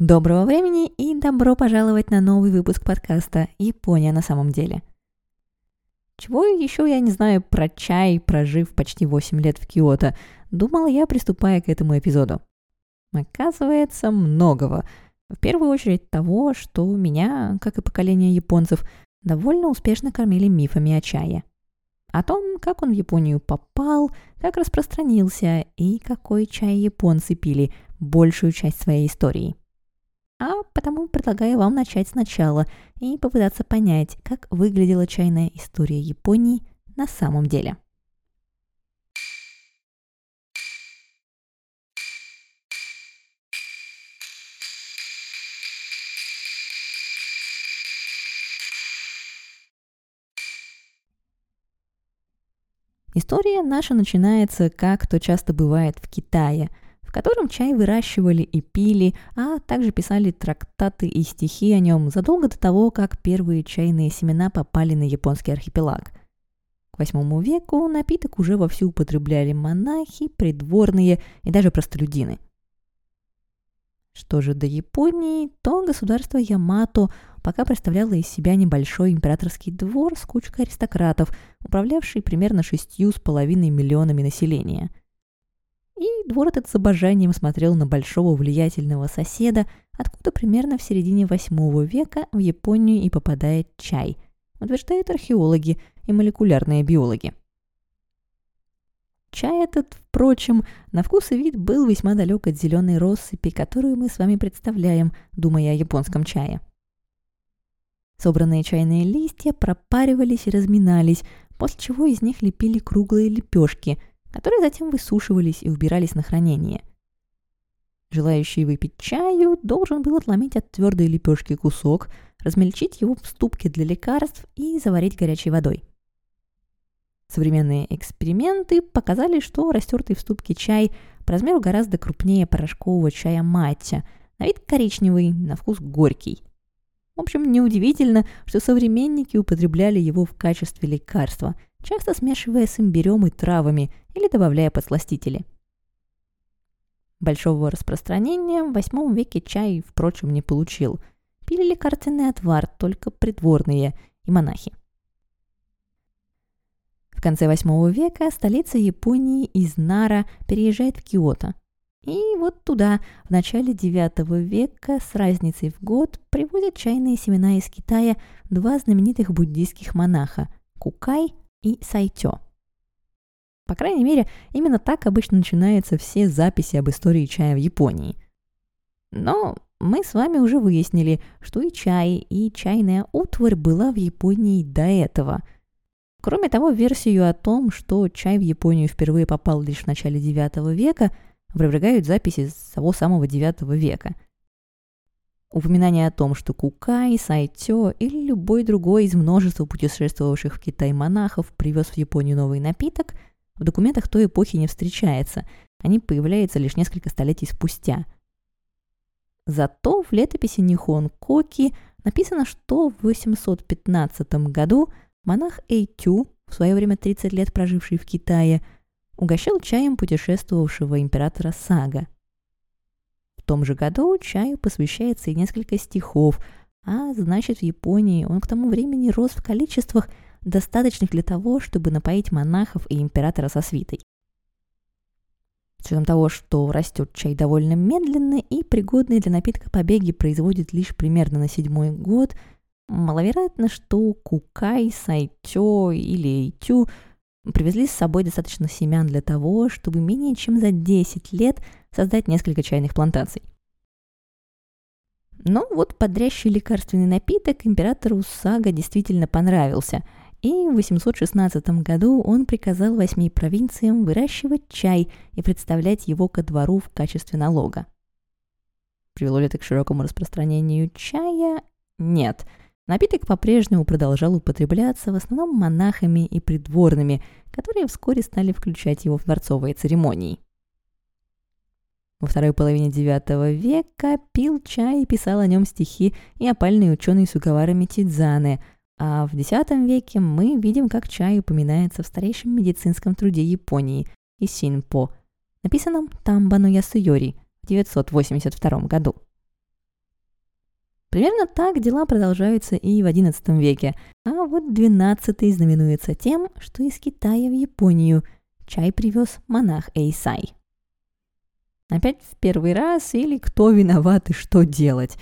Доброго времени и добро пожаловать на новый выпуск подкаста «Япония на самом деле». Чего еще я не знаю про чай, прожив почти 8 лет в Киото, думала я, приступая к этому эпизоду. Оказывается, многого. В первую очередь того, что меня, как и поколение японцев, довольно успешно кормили мифами о чае. О том, как он в Японию попал, как распространился и какой чай японцы пили большую часть своей истории – а потому предлагаю вам начать сначала и попытаться понять, как выглядела чайная история Японии на самом деле. История наша начинается, как то часто бывает в Китае – котором чай выращивали и пили, а также писали трактаты и стихи о нем задолго до того, как первые чайные семена попали на японский архипелаг. К восьмому веку напиток уже вовсю употребляли монахи, придворные и даже простолюдины. Что же до Японии, то государство Ямато пока представляло из себя небольшой императорский двор с кучкой аристократов, управлявший примерно шестью с половиной миллионами населения – и двор этот с обожанием смотрел на большого влиятельного соседа, откуда примерно в середине восьмого века в Японию и попадает чай, утверждают археологи и молекулярные биологи. Чай этот, впрочем, на вкус и вид был весьма далек от зеленой россыпи, которую мы с вами представляем, думая о японском чае. Собранные чайные листья пропаривались и разминались, после чего из них лепили круглые лепешки – которые затем высушивались и убирались на хранение. Желающий выпить чаю должен был отломить от твердой лепешки кусок, размельчить его в ступке для лекарств и заварить горячей водой. Современные эксперименты показали, что растертый в ступке чай по размеру гораздо крупнее порошкового чая матча, на вид коричневый, на вкус горький. В общем, неудивительно, что современники употребляли его в качестве лекарства – часто смешивая с имбирем и травами или добавляя подсластители. Большого распространения в VIII веке чай, впрочем, не получил. Пили лекарственный отвар только придворные и монахи. В конце VIII века столица Японии из Нара переезжает в Киото. И вот туда в начале IX века с разницей в год привозят чайные семена из Китая два знаменитых буддийских монаха – Кукай и Сайтё. По крайней мере, именно так обычно начинаются все записи об истории чая в Японии. Но мы с вами уже выяснили, что и чай, и чайная утварь была в Японии до этого. Кроме того, версию о том, что чай в Японию впервые попал лишь в начале IX века, опровергают записи с того самого IX века – Упоминание о том, что Кукай, Сайтё или любой другой из множества путешествовавших в Китай монахов привез в Японию новый напиток, в документах той эпохи не встречается, они появляются лишь несколько столетий спустя. Зато в летописи Нихон Коки написано, что в 815 году монах Эйтю, в свое время 30 лет проживший в Китае, угощал чаем путешествовавшего императора Сага – том же году чаю посвящается и несколько стихов, а значит в Японии он к тому времени рос в количествах, достаточных для того, чтобы напоить монахов и императора со свитой. С учетом того, что растет чай довольно медленно и пригодные для напитка побеги производит лишь примерно на седьмой год, маловероятно, что Кукай, Сайтё или Эйтю привезли с собой достаточно семян для того, чтобы менее чем за 10 лет создать несколько чайных плантаций. Но вот подрящий лекарственный напиток императору Сага действительно понравился, и в 816 году он приказал восьми провинциям выращивать чай и представлять его ко двору в качестве налога. Привело ли это к широкому распространению чая? Нет – Напиток по-прежнему продолжал употребляться в основном монахами и придворными, которые вскоре стали включать его в дворцовые церемонии. Во второй половине IX века пил чай и писал о нем стихи и опальный ученый Сугавара Митидзане, а в X веке мы видим, как чай упоминается в старейшем медицинском труде Японии Исинпо, написанном Тамбано Ясуйори в 982 году. Примерно так дела продолжаются и в XI веке, а вот XII знаменуется тем, что из Китая в Японию чай привез монах Эйсай. Опять в первый раз или кто виноват и что делать?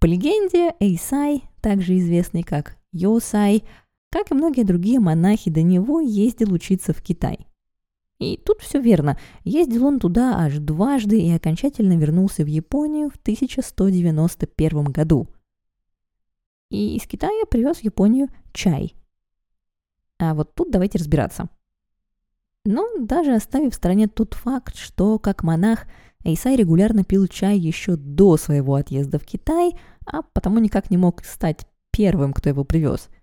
По легенде, Эйсай, также известный как Йосай, как и многие другие монахи до него, ездил учиться в Китай. И тут все верно. Ездил он туда аж дважды и окончательно вернулся в Японию в 1191 году. И из Китая привез в Японию чай. А вот тут давайте разбираться. Но даже оставив в стороне тот факт, что как монах Эйсай регулярно пил чай еще до своего отъезда в Китай, а потому никак не мог стать первым, кто его привез –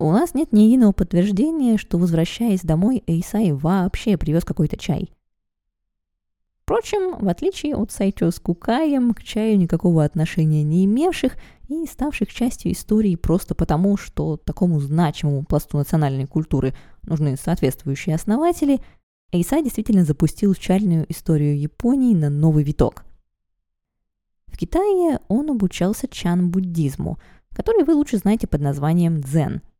у нас нет ни единого подтверждения, что, возвращаясь домой, Эйсай вообще привез какой-то чай. Впрочем, в отличие от Сайчо с Кукаем, к чаю никакого отношения не имевших и ставших частью истории просто потому, что такому значимому пласту национальной культуры нужны соответствующие основатели, Эйсай действительно запустил чальную историю Японии на новый виток. В Китае он обучался чан-буддизму, который вы лучше знаете под названием дзен –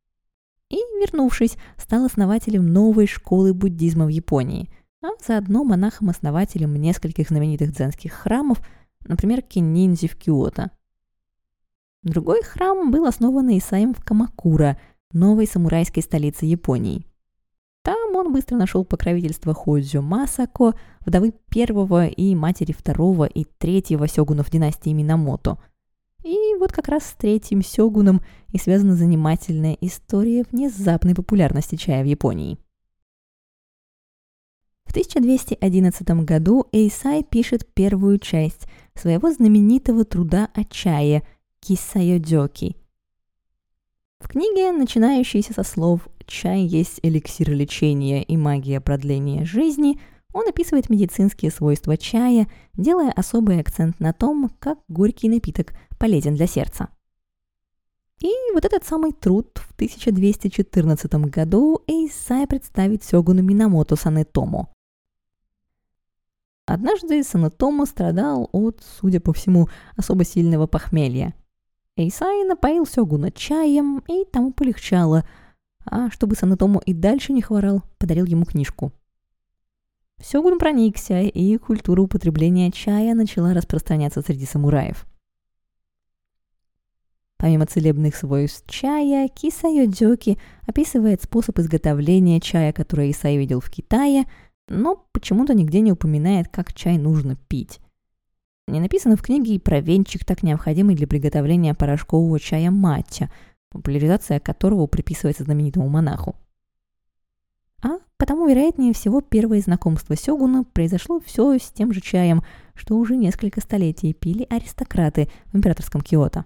и, вернувшись, стал основателем новой школы буддизма в Японии, а заодно монахом-основателем нескольких знаменитых дзенских храмов, например, Кеннинзи в Киото. Другой храм был основан Исаем в Камакура, новой самурайской столице Японии. Там он быстро нашел покровительство Ходзю Масако, вдовы первого и матери второго и третьего сёгунов династии Минамото – и вот как раз с третьим сёгуном и связана занимательная история внезапной популярности чая в Японии. В 1211 году Эйсай пишет первую часть своего знаменитого труда о чае «Кисайодёки». В книге, начинающейся со слов «Чай есть эликсир лечения и магия продления жизни», он описывает медицинские свойства чая, делая особый акцент на том, как горький напиток полезен для сердца. И вот этот самый труд в 1214 году Эйсай представит Сёгуну Минамото Санетому. Однажды Санетому страдал от, судя по всему, особо сильного похмелья. Эйсай напоил Сёгуна чаем, и тому полегчало, а чтобы Санетому и дальше не хворал, подарил ему книжку. Сёгун проникся, и культура употребления чая начала распространяться среди самураев – Помимо целебных свойств чая, Кисайо Дзёки описывает способ изготовления чая, который Исай видел в Китае, но почему-то нигде не упоминает, как чай нужно пить. Не написано в книге и про венчик, так необходимый для приготовления порошкового чая матча, популяризация которого приписывается знаменитому монаху. А потому, вероятнее всего, первое знакомство Сёгуна произошло все с тем же чаем, что уже несколько столетий пили аристократы в императорском Киото.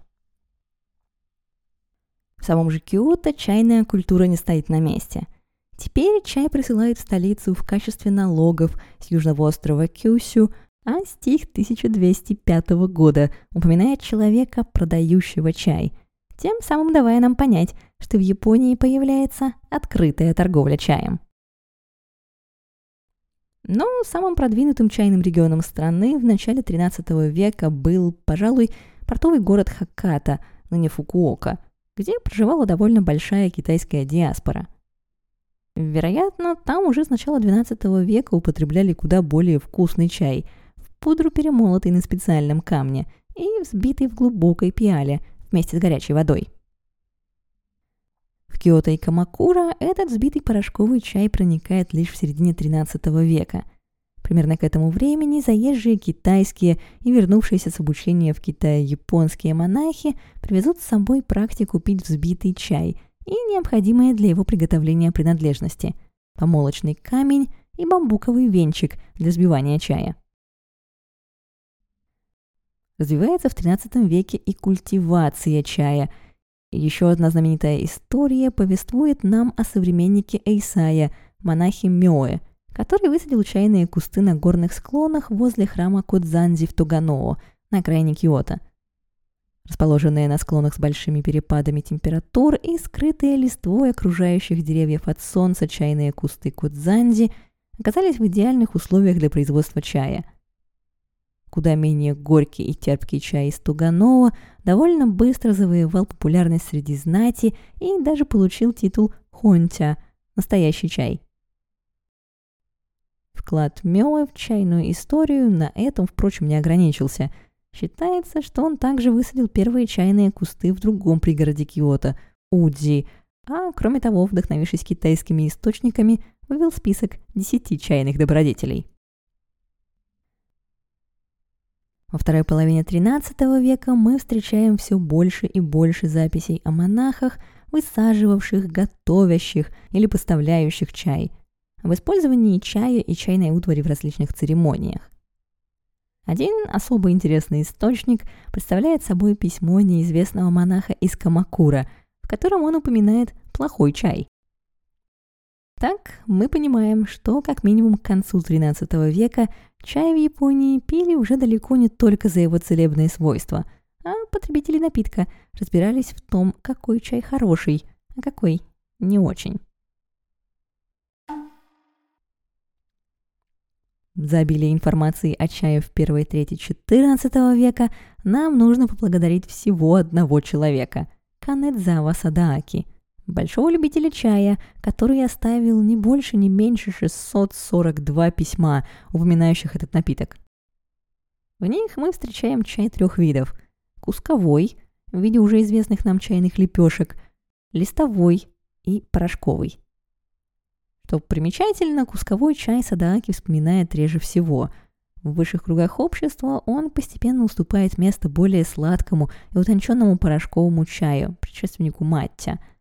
В самом же Киото чайная культура не стоит на месте. Теперь чай присылают в столицу в качестве налогов с южного острова Кюсю, а стих 1205 года упоминает человека, продающего чай, тем самым давая нам понять, что в Японии появляется открытая торговля чаем. Но самым продвинутым чайным регионом страны в начале 13 века был, пожалуй, портовый город Хаката, ныне Фукуока – где проживала довольно большая китайская диаспора. Вероятно, там уже с начала XII века употребляли куда более вкусный чай, в пудру перемолотый на специальном камне и взбитый в глубокой пиале вместе с горячей водой. В Киото и Камакура этот взбитый порошковый чай проникает лишь в середине XIII века – Примерно к этому времени заезжие китайские и вернувшиеся с обучения в Китае японские монахи привезут с собой практику пить взбитый чай и необходимые для его приготовления принадлежности – помолочный камень и бамбуковый венчик для взбивания чая. Развивается в XIII веке и культивация чая. Еще одна знаменитая история повествует нам о современнике Эйсая, монахе Мёе – который высадил чайные кусты на горных склонах возле храма Кодзанзи в Туганоо, на окраине Киото. Расположенные на склонах с большими перепадами температур и скрытые листвой окружающих деревьев от солнца чайные кусты Кодзанзи оказались в идеальных условиях для производства чая. Куда менее горький и терпкий чай из Туганова, довольно быстро завоевал популярность среди знати и даже получил титул хонтя – настоящий чай. Вклад Мёа в чайную историю на этом, впрочем, не ограничился. Считается, что он также высадил первые чайные кусты в другом пригороде Киото – Удзи, а кроме того, вдохновившись китайскими источниками, вывел список десяти чайных добродетелей. Во второй половине XIII века мы встречаем все больше и больше записей о монахах, высаживавших, готовящих или поставляющих чай, об использовании чая и чайной утвари в различных церемониях. Один особо интересный источник представляет собой письмо неизвестного монаха из Камакура, в котором он упоминает плохой чай. Так мы понимаем, что как минимум к концу XIII века чай в Японии пили уже далеко не только за его целебные свойства, а потребители напитка разбирались в том, какой чай хороший, а какой не очень. За обилие информации о чае в первой трети XIV века нам нужно поблагодарить всего одного человека – Канэдзава Садааки, большого любителя чая, который оставил не больше, не меньше 642 письма, упоминающих этот напиток. В них мы встречаем чай трех видов – кусковой, в виде уже известных нам чайных лепешек, листовой и порошковый. Что примечательно, кусковой чай Садааки вспоминает реже всего. В высших кругах общества он постепенно уступает место более сладкому и утонченному порошковому чаю, предшественнику маття –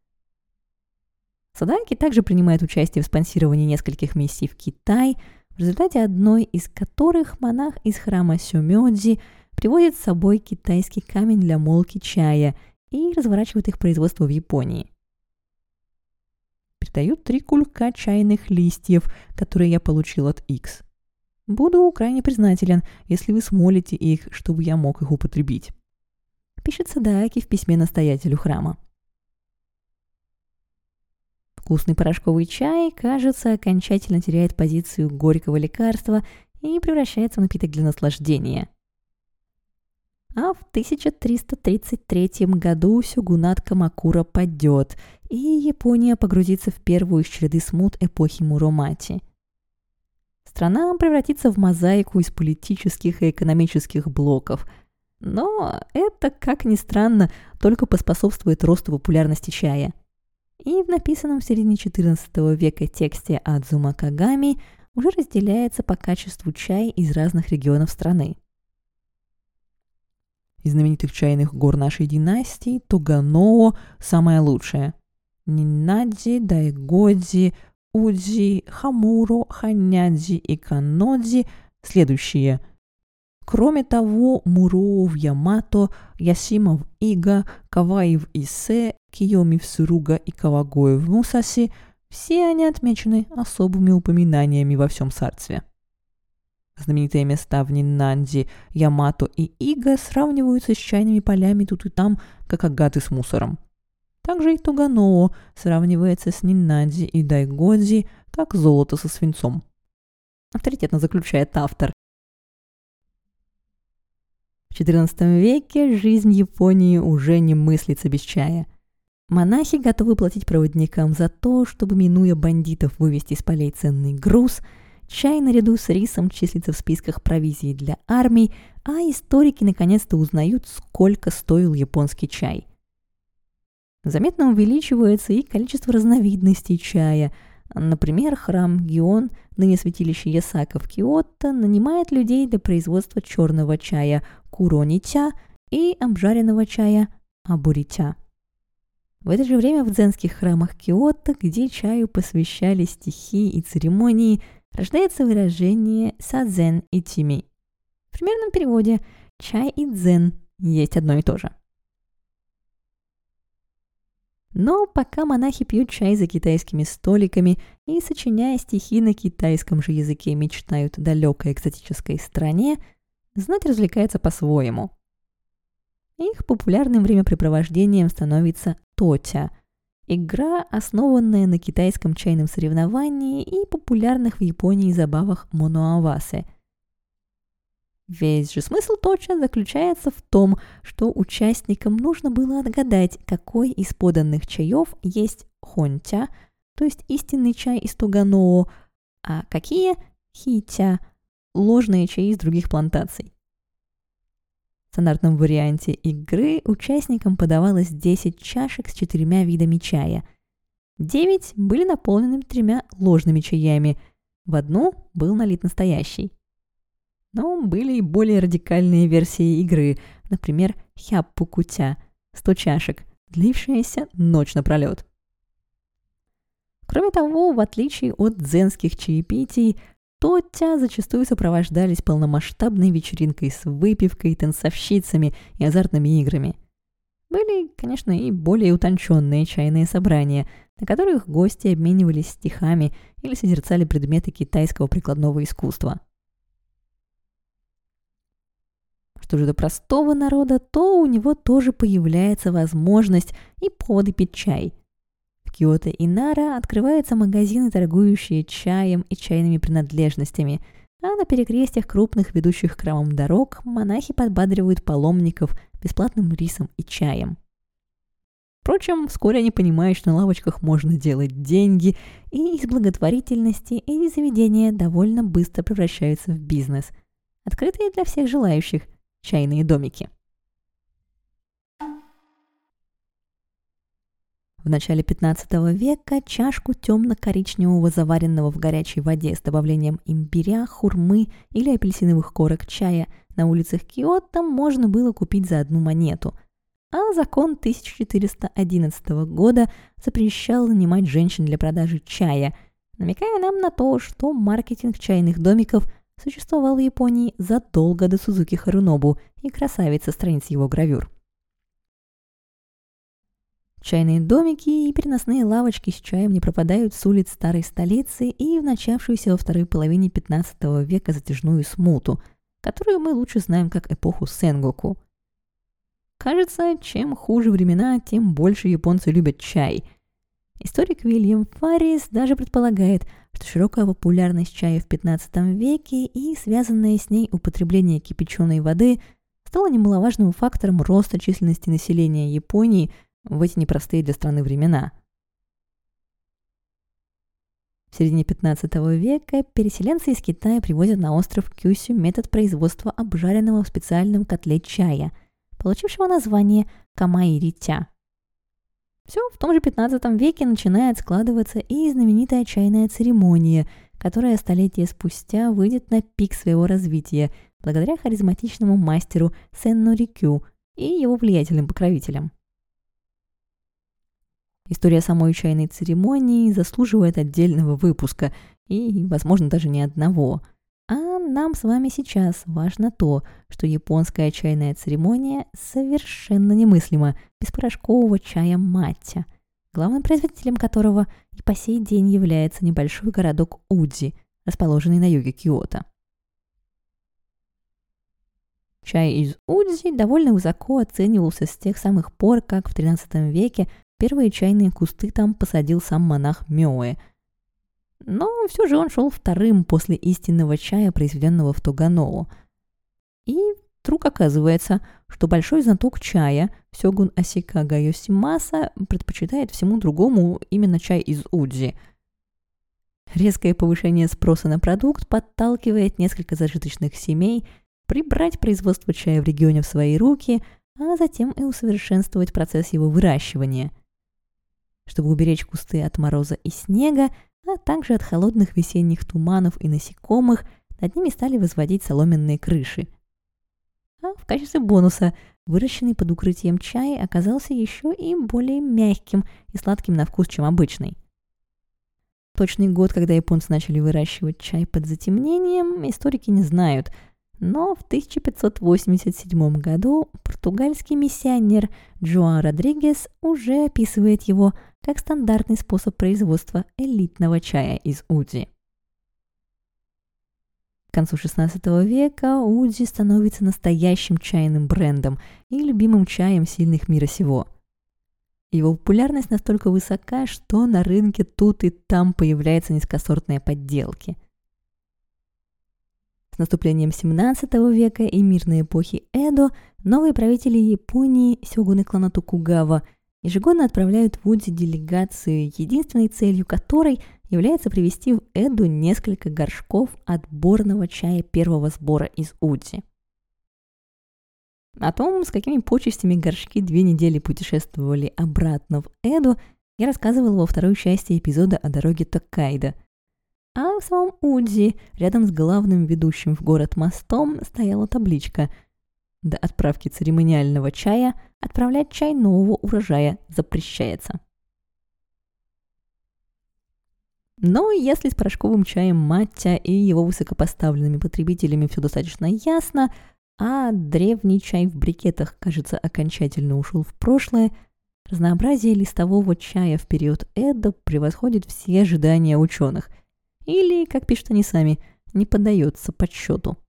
Садаки также принимает участие в спонсировании нескольких миссий в Китай, в результате одной из которых монах из храма Сюмёдзи приводит с собой китайский камень для молки чая и разворачивает их производство в Японии. Передают три кулька чайных листьев, которые я получил от X. Буду крайне признателен, если вы смолите их, чтобы я мог их употребить. Пишет Садааки в письме настоятелю храма. Вкусный порошковый чай, кажется, окончательно теряет позицию горького лекарства и превращается в напиток для наслаждения. А в 1333 году сюгунат Камакура падет, и Япония погрузится в первую из череды смут эпохи Муромати. Страна превратится в мозаику из политических и экономических блоков. Но это, как ни странно, только поспособствует росту популярности чая – и в написанном в середине XIV века тексте Адзума Кагами уже разделяется по качеству чай из разных регионов страны. Из знаменитых чайных гор нашей династии Туганоо самое лучшее. Нинадзи, Дайгодзи, Удзи, Хамуро, Ханядзи и Канодзи – следующие – Кроме того, Муро в Ямато, Ясима в Ига, Каваи в Исе, Киоми в Суруга и Кавагои в Мусаси – все они отмечены особыми упоминаниями во всем царстве. Знаменитые места в Нинанди, Ямато и Ига сравниваются с чайными полями тут и там, как агаты с мусором. Также и Туганоо сравнивается с Нинанди и Дайгодзи, как золото со свинцом. Авторитетно заключает автор. В XIV веке жизнь Японии уже не мыслится без чая. Монахи готовы платить проводникам за то, чтобы, минуя бандитов, вывести с полей ценный груз. Чай наряду с рисом числится в списках провизии для армий, а историки наконец-то узнают, сколько стоил японский чай. Заметно увеличивается и количество разновидностей чая – Например, храм Гион, ныне святилище Ясака в Киото, нанимает людей для производства черного чая куронича и обжаренного чая абурича. В это же время в дзенских храмах Киото, где чаю посвящали стихи и церемонии, рождается выражение «садзен и тими». В примерном переводе «чай и дзен» есть одно и то же. Но пока монахи пьют чай за китайскими столиками и, сочиняя стихи на китайском же языке, мечтают о далекой экзотической стране, знать развлекается по-своему. Их популярным времяпрепровождением становится тотя – игра, основанная на китайском чайном соревновании и популярных в Японии забавах монуавасе. Весь же смысл точно заключается в том, что участникам нужно было отгадать, какой из поданных чаев есть хонтя, то есть истинный чай из Туганоо, а какие хитя, ложные чаи из других плантаций. В стандартном варианте игры участникам подавалось 10 чашек с четырьмя видами чая. 9 были наполнены тремя ложными чаями, в одну был налит настоящий. Но были и более радикальные версии игры, например, Хяппу Кутя, 100 чашек, длившаяся ночь напролет. Кроме того, в отличие от дзенских чаепитий, Тотя зачастую сопровождались полномасштабной вечеринкой с выпивкой, танцовщицами и азартными играми. Были, конечно, и более утонченные чайные собрания, на которых гости обменивались стихами или созерцали предметы китайского прикладного искусства. Что же до простого народа, то у него тоже появляется возможность и поводы пить чай – Киото и Нара открываются магазины, торгующие чаем и чайными принадлежностями, а на перекрестьях крупных ведущих к храмам дорог монахи подбадривают паломников бесплатным рисом и чаем. Впрочем, вскоре они понимают, что на лавочках можно делать деньги, и из благотворительности эти заведения довольно быстро превращаются в бизнес, открытые для всех желающих чайные домики. В начале 15 века чашку темно-коричневого заваренного в горячей воде с добавлением имбиря, хурмы или апельсиновых корок чая на улицах Киото можно было купить за одну монету. А закон 1411 года запрещал нанимать женщин для продажи чая, намекая нам на то, что маркетинг чайных домиков существовал в Японии задолго до Сузуки Харунобу и красавицы страниц его гравюр. Чайные домики и переносные лавочки с чаем не пропадают с улиц старой столицы и в начавшуюся во второй половине 15 века затяжную смуту, которую мы лучше знаем как эпоху Сенгоку. Кажется, чем хуже времена, тем больше японцы любят чай. Историк Вильям Фаррис даже предполагает, что широкая популярность чая в 15 веке и связанное с ней употребление кипяченой воды стало немаловажным фактором роста численности населения Японии – в эти непростые для страны времена. В середине 15 века переселенцы из Китая привозят на остров Кюсю метод производства обжаренного в специальном котле чая, получившего название камаиритя. Все в том же 15 веке начинает складываться и знаменитая чайная церемония, которая столетия спустя выйдет на пик своего развития благодаря харизматичному мастеру Сенну Рикю и его влиятельным покровителям. История самой чайной церемонии заслуживает отдельного выпуска, и, возможно, даже не одного. А нам с вами сейчас важно то, что японская чайная церемония совершенно немыслима без порошкового чая маття, главным производителем которого и по сей день является небольшой городок Удзи, расположенный на юге Киото. Чай из Удзи довольно высоко оценивался с тех самых пор, как в XIII веке Первые чайные кусты там посадил сам монах Мёэ. Но все же он шел вторым после истинного чая, произведенного в Тоганоу. И вдруг оказывается, что большой знаток чая, Сёгун Асикага Йосимаса, предпочитает всему другому именно чай из Удзи. Резкое повышение спроса на продукт подталкивает несколько зажиточных семей прибрать производство чая в регионе в свои руки, а затем и усовершенствовать процесс его выращивания – чтобы уберечь кусты от мороза и снега, а также от холодных весенних туманов и насекомых, над ними стали возводить соломенные крыши. А в качестве бонуса выращенный под укрытием чай оказался еще и более мягким и сладким на вкус, чем обычный. Точный год, когда японцы начали выращивать чай под затемнением, историки не знают – но в 1587 году португальский миссионер Джоан Родригес уже описывает его как стандартный способ производства элитного чая из уди. К концу XVI века Уди становится настоящим чайным брендом и любимым чаем сильных мира сего. Его популярность настолько высока, что на рынке тут и там появляются низкосортные подделки – С наступлением 17 века и мирной эпохи Эдо новые правители Японии, сёгуны клана Токугава, ежегодно отправляют в Удзи делегацию, единственной целью которой является привезти в Эду несколько горшков отборного чая первого сбора из Удзи. О том, с какими почестями горшки две недели путешествовали обратно в Эду, я рассказывала во второй части эпизода о дороге Токкайдо. А в самом Удзи, рядом с главным ведущим в город мостом, стояла табличка «До отправки церемониального чая отправлять чай нового урожая запрещается». Но если с порошковым чаем Маття и его высокопоставленными потребителями все достаточно ясно, а древний чай в брикетах, кажется, окончательно ушел в прошлое, разнообразие листового чая в период Эдо превосходит все ожидания ученых. Или, как пишут они сами, не поддается подсчету.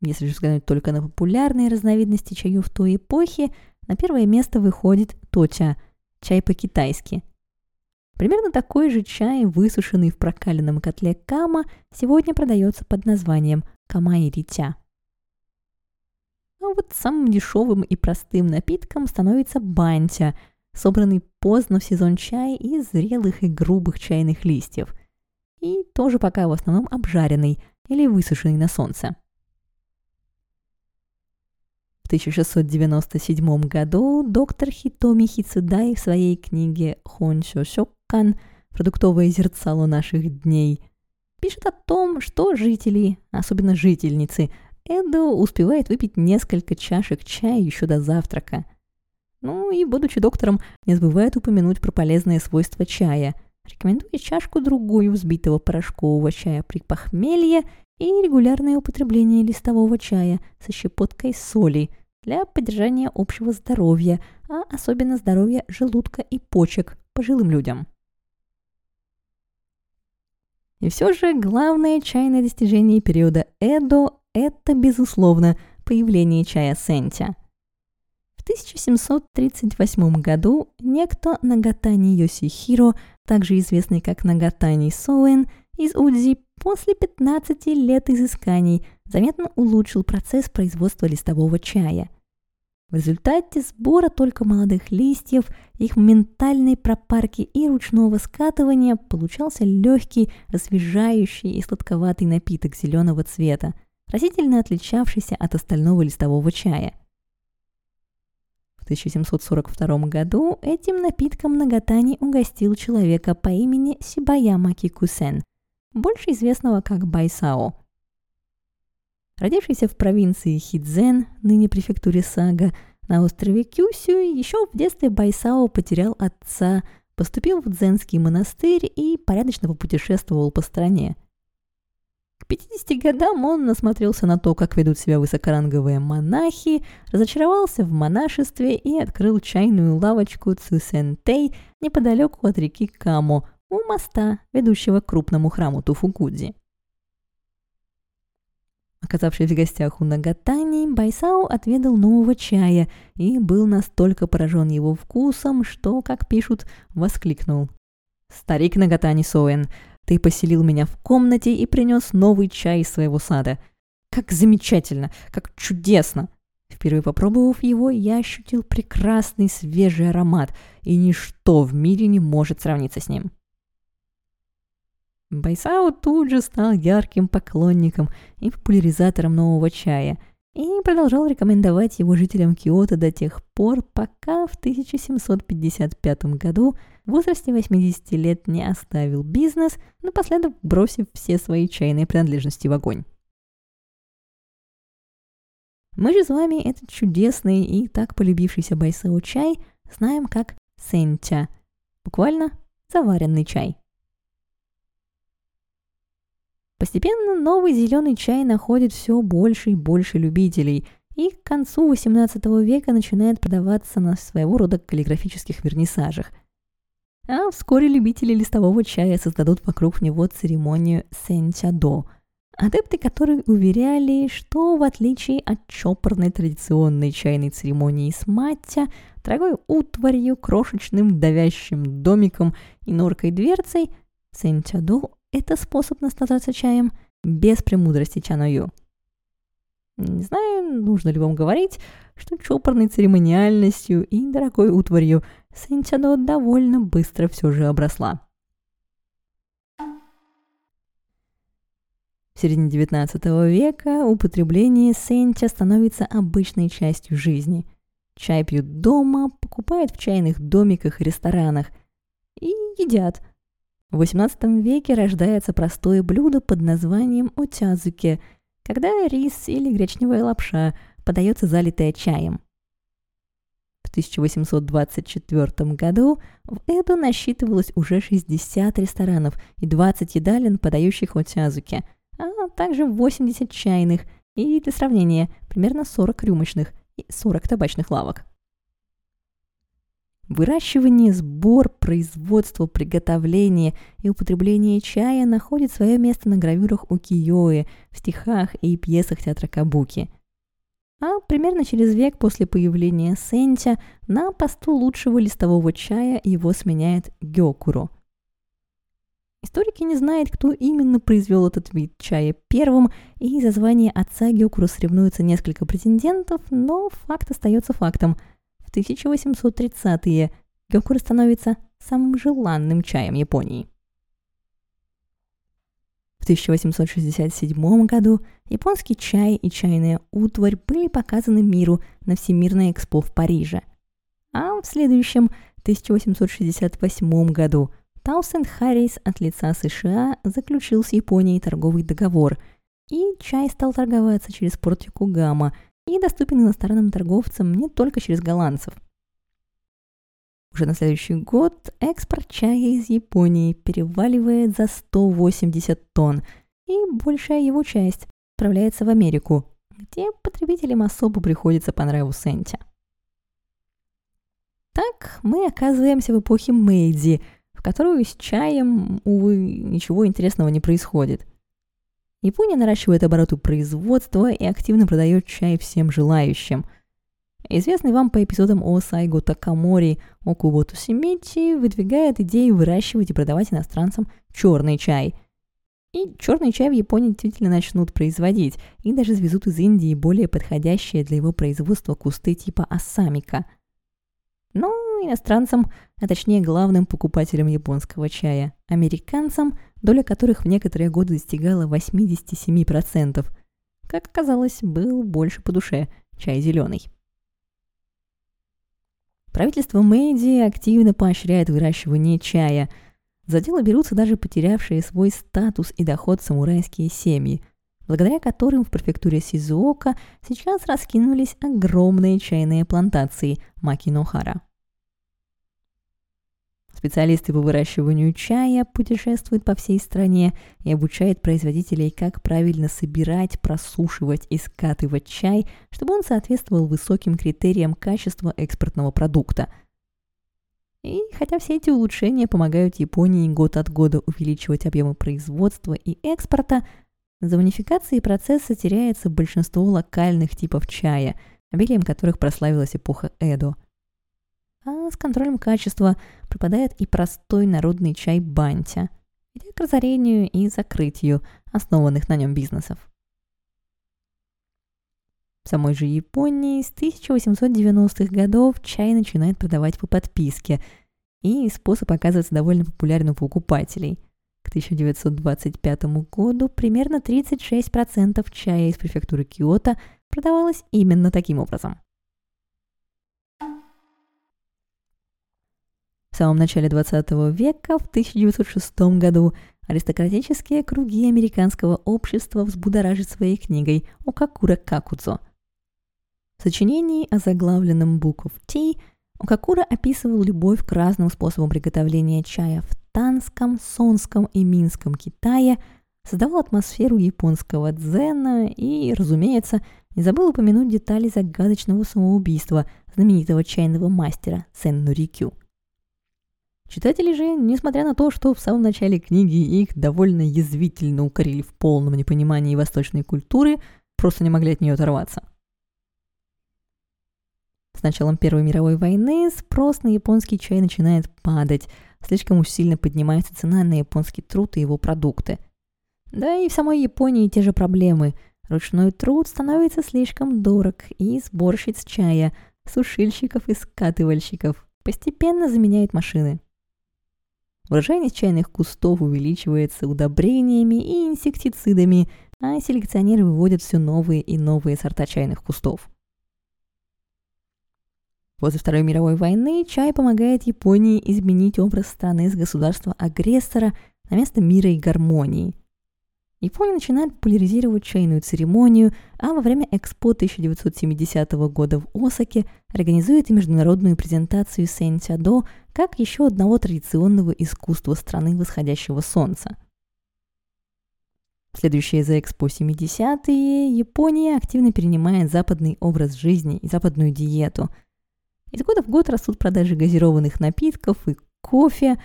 Если же взглянуть только на популярные разновидности чаев той эпохи, на первое место выходит точа – чай по-китайски – Примерно такой же чай, высушенный в прокаленном котле кама, сегодня продается под названием камайритя. А вот самым дешевым и простым напитком становится бантя, собранный поздно в сезон чая из зрелых и грубых чайных листьев. И тоже пока в основном обжаренный или высушенный на солнце. В 1697 году доктор Хитоми Хицудай в своей книге «Хончо Шок Кан «Продуктовое зерцало наших дней» пишет о том, что жители, особенно жительницы, Эдо успевает выпить несколько чашек чая еще до завтрака. Ну и, будучи доктором, не забывает упомянуть про полезные свойства чая, рекомендуя чашку-другую взбитого порошкового чая при похмелье и регулярное употребление листового чая со щепоткой соли для поддержания общего здоровья, а особенно здоровья желудка и почек пожилым людям. И все же главное чайное достижение периода Эдо – это, безусловно, появление чая сентя. В 1738 году некто Нагатани Йосихиро, также известный как Нагатани Соуэн, из Удзи после 15 лет изысканий заметно улучшил процесс производства листового чая – в результате сбора только молодых листьев, их моментальной пропарки и ручного скатывания получался легкий, освежающий и сладковатый напиток зеленого цвета, растительно отличавшийся от остального листового чая. В 1742 году этим напитком Нагатани угостил человека по имени Сибаяма Кикусен, больше известного как Байсао – Родившийся в провинции Хидзен, ныне префектуре Сага, на острове Кюсю, еще в детстве Байсао потерял отца, поступил в дзенский монастырь и порядочно попутешествовал по стране. К 50 годам он насмотрелся на то, как ведут себя высокоранговые монахи, разочаровался в монашестве и открыл чайную лавочку Цусентей неподалеку от реки Камо, у моста, ведущего к крупному храму Туфукудзи. Оказавшись в гостях у Нагатани, Байсао отведал нового чая и был настолько поражен его вкусом, что, как пишут, воскликнул. «Старик Нагатани Соэн, ты поселил меня в комнате и принес новый чай из своего сада. Как замечательно, как чудесно!» Впервые попробовав его, я ощутил прекрасный свежий аромат, и ничто в мире не может сравниться с ним. Байсао тут же стал ярким поклонником и популяризатором нового чая и продолжал рекомендовать его жителям Киото до тех пор, пока в 1755 году в возрасте 80 лет не оставил бизнес, напоследок бросив все свои чайные принадлежности в огонь. Мы же с вами этот чудесный и так полюбившийся Байсао чай знаем как сенча, буквально заваренный чай. Постепенно новый зеленый чай находит все больше и больше любителей, и к концу XVIII века начинает продаваться на своего рода каллиграфических вернисажах. А вскоре любители листового чая создадут вокруг него церемонию сенчадо, адепты которой уверяли, что в отличие от чопорной традиционной чайной церемонии с маття, дорогой утварью, крошечным давящим домиком и норкой дверцей, сенчадо это способ наслаждаться чаем без премудрости Чаною. Не знаю, нужно ли вам говорить, что чопорной церемониальностью и дорогой утварью Сэнчадо довольно быстро все же обросла. В середине XIX века употребление сенча становится обычной частью жизни. Чай пьют дома, покупают в чайных домиках и ресторанах и едят. В XVIII веке рождается простое блюдо под названием отязуке, когда рис или гречневая лапша подается залитая чаем. В 1824 году в Эду насчитывалось уже 60 ресторанов и 20 едалин, подающих отязуке – а также 80 чайных и, для сравнения, примерно 40 рюмочных и 40 табачных лавок. Выращивание, сбор, производство, приготовление и употребление чая находит свое место на гравюрах у Киоэ, в стихах и пьесах театра Кабуки. А примерно через век после появления Сентя на посту лучшего листового чая его сменяет Гёкуро – Историки не знают, кто именно произвел этот вид чая первым, и за звание отца Гёкуру соревнуются несколько претендентов, но факт остается фактом. В 1830-е Гёкуру становится самым желанным чаем Японии. В 1867 году японский чай и чайная утварь были показаны миру на Всемирной экспо в Париже. А в следующем, 1868 году, Таусенд Харрис от лица США заключил с Японией торговый договор, и чай стал торговаться через порт Йокогама и доступен иностранным торговцам не только через голландцев. Уже на следующий год экспорт чая из Японии переваливает за 180 тонн, и большая его часть отправляется в Америку, где потребителям особо приходится по нраву Сенти. Так мы оказываемся в эпохе Мэйдзи – в которую с чаем, увы, ничего интересного не происходит. Япония наращивает обороты производства и активно продает чай всем желающим. Известный вам по эпизодам о Сайго Такамори Окубото Симичи выдвигает идею выращивать и продавать иностранцам черный чай. И черный чай в Японии действительно начнут производить, и даже завезут из Индии более подходящие для его производства кусты типа асамика – но иностранцам, а точнее главным покупателям японского чая, американцам, доля которых в некоторые годы достигала 87%, как оказалось, был больше по душе чай зеленый. Правительство Мэйди активно поощряет выращивание чая. За дело берутся даже потерявшие свой статус и доход самурайские семьи, благодаря которым в префектуре Сизуока сейчас раскинулись огромные чайные плантации Макинохара. Специалисты по выращиванию чая путешествуют по всей стране и обучают производителей, как правильно собирать, просушивать и скатывать чай, чтобы он соответствовал высоким критериям качества экспортного продукта. И хотя все эти улучшения помогают Японии год от года увеличивать объемы производства и экспорта, за унификацией процесса теряется большинство локальных типов чая, обилием которых прославилась эпоха Эдо – а с контролем качества пропадает и простой народный чай бантя, ведя к разорению и закрытию основанных на нем бизнесов. В самой же Японии с 1890-х годов чай начинает продавать по подписке, и способ оказывается довольно популярен у покупателей. К 1925 году примерно 36% чая из префектуры Киото продавалось именно таким образом. Самом начале 20 века, в 1906 году, аристократические круги американского общества взбудоражит своей книгой «Окакура Какуцо». В сочинении о заглавленном Book of Tea Окакура описывал любовь к разным способам приготовления чая в Танском, Сонском и Минском Китае, создавал атмосферу японского дзена и, разумеется, не забыл упомянуть детали загадочного самоубийства знаменитого чайного мастера Сен Нурикю. Читатели же, несмотря на то, что в самом начале книги их довольно язвительно укорили в полном непонимании восточной культуры, просто не могли от нее оторваться. С началом Первой мировой войны спрос на японский чай начинает падать, слишком уж сильно поднимается цена на японский труд и его продукты. Да и в самой Японии те же проблемы. Ручной труд становится слишком дорог, и сборщиц чая, сушильщиков и скатывальщиков постепенно заменяют машины. Урожайность чайных кустов увеличивается удобрениями и инсектицидами, а селекционеры выводят все новые и новые сорта чайных кустов. После Второй мировой войны чай помогает Японии изменить образ страны с государства-агрессора на место мира и гармонии. Япония начинает популяризировать чайную церемонию, а во время Экспо 1970 года в Осаке организует международную презентацию Сэнтядо как еще одного традиционного искусства страны восходящего солнца. Следующие за Экспо 70-е Япония активно перенимает западный образ жизни и западную диету. Из года в год растут продажи газированных напитков и кофе.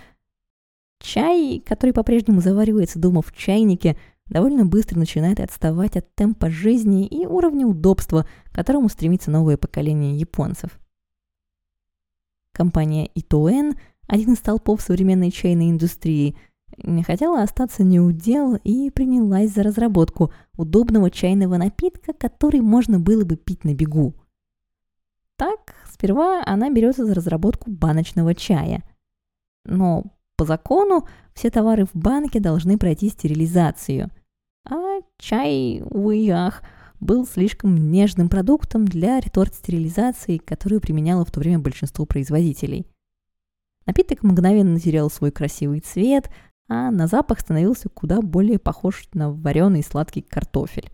Чай, который по-прежнему заваривается дома в чайнике – довольно быстро начинает отставать от темпа жизни и уровня удобства, к которому стремится новое поколение японцев. Компания Itoen, один из толпов современной чайной индустрии, не хотела остаться неудел и принялась за разработку удобного чайного напитка, который можно было бы пить на бегу. Так, сперва она берется за разработку баночного чая. Но по закону все товары в банке должны пройти стерилизацию. А чай, увы ах, был слишком нежным продуктом для реторт-стерилизации, которую применяло в то время большинство производителей. Напиток мгновенно терял свой красивый цвет, а на запах становился куда более похож на вареный сладкий картофель.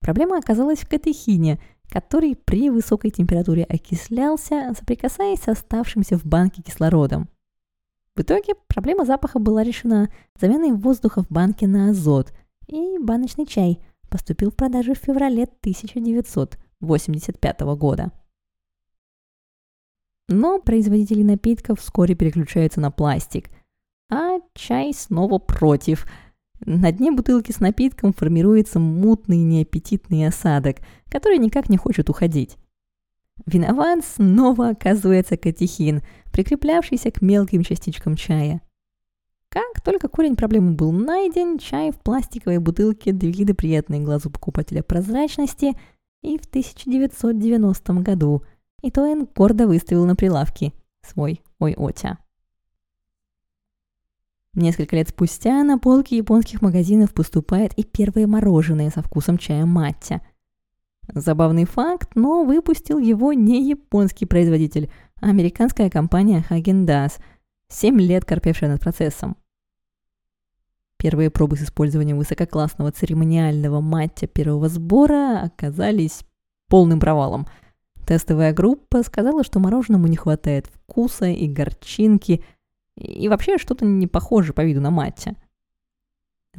Проблема оказалась в катехине, который при высокой температуре окислялся, соприкасаясь с оставшимся в банке кислородом. В итоге проблема запаха была решена заменой воздуха в банке на азот, и баночный чай поступил в продажу в феврале 1985 года. Но производители напитков вскоре переключаются на пластик, а чай снова против. На дне бутылки с напитком формируется мутный неаппетитный осадок, который никак не хочет уходить. Виноват снова оказывается катехин, прикреплявшийся к мелким частичкам чая. Как только корень проблемы был найден, чай в пластиковой бутылке довели до приятной глазу покупателя прозрачности, и в 1990 году Итоэн гордо выставил на прилавке свой Ой-Отя. Несколько лет спустя на полки японских магазинов поступает и первое мороженое со вкусом чая маття – Забавный факт, но выпустил его не японский производитель, а американская компания Häagen-Dazs, 7 лет корпевшая над процессом. Первые пробы с использованием высококлассного церемониального маття первого сбора оказались полным провалом. Тестовая группа сказала, что мороженому не хватает вкуса и горчинки, и вообще что-то не похоже по виду на маття –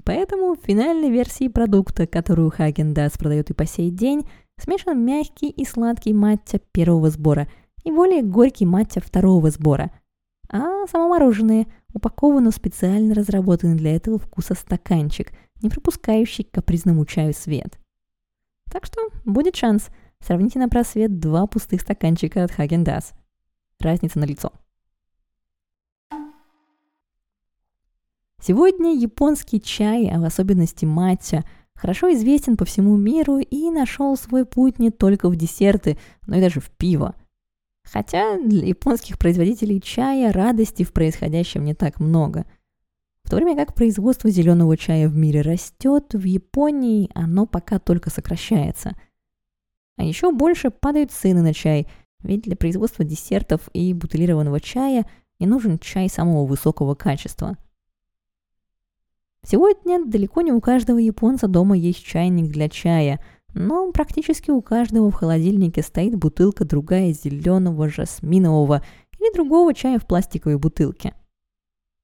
Поэтому в финальной версии продукта, которую Хаген Dazs продает и по сей день, смешан мягкий и сладкий маття первого сбора и более горький маття второго сбора. А само мороженое упаковано в специально разработанный для этого вкуса стаканчик, не пропускающий к капризному чаю свет. Так что будет шанс. Сравните на просвет два пустых стаканчика от Хаген Dazs. Разница на лицо. Сегодня японский чай, а в особенности матча, хорошо известен по всему миру и нашел свой путь не только в десерты, но и даже в пиво. Хотя для японских производителей чая радости в происходящем не так много. В то время как производство зеленого чая в мире растет, в Японии оно пока только сокращается. А еще больше падают цены на чай, ведь для производства десертов и бутылированного чая не нужен чай самого высокого качества – Сегодня далеко не у каждого японца дома есть чайник для чая, но практически у каждого в холодильнике стоит бутылка другая зеленого, жасминового или другого чая в пластиковой бутылке.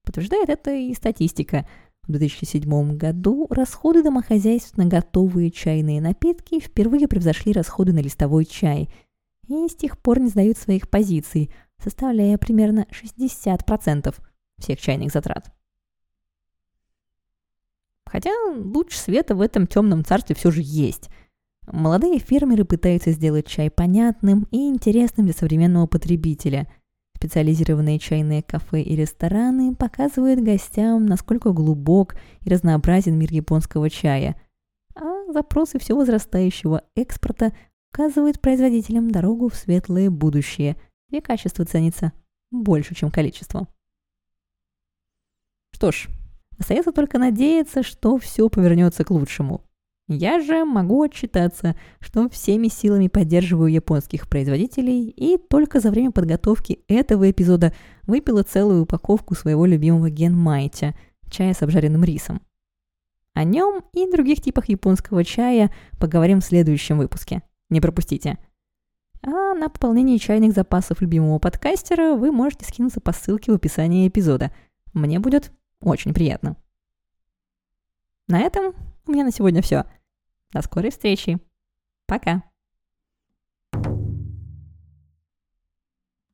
Подтверждает это и статистика. В 2007 году расходы домохозяйств на готовые чайные напитки впервые превзошли расходы на листовой чай и с тех пор не сдают своих позиций, составляя примерно 60% всех чайных затрат. Хотя луч света в этом темном царстве все же есть. Молодые фермеры пытаются сделать чай понятным и интересным для современного потребителя. специализированные чайные кафе и рестораны показывают гостям, насколько глубок и разнообразен мир японского чая, а запросы все возрастающего экспорта указывают производителям дорогу в светлое будущее, где качество ценится больше, чем количество. Что ж, остается только надеяться, что все повернется к лучшему. Я же могу отчитаться, что всеми силами поддерживаю японских производителей и только за время подготовки этого эпизода выпила целую упаковку своего любимого генмайтя, чая с обжаренным рисом. О нем и других типах японского чая поговорим в следующем выпуске. Не пропустите. А на пополнение чайных запасов любимого подкастера вы можете скинуться по ссылке в описании эпизода. Мне будет очень приятно. На этом у меня на сегодня все. До скорой встречи. Пока.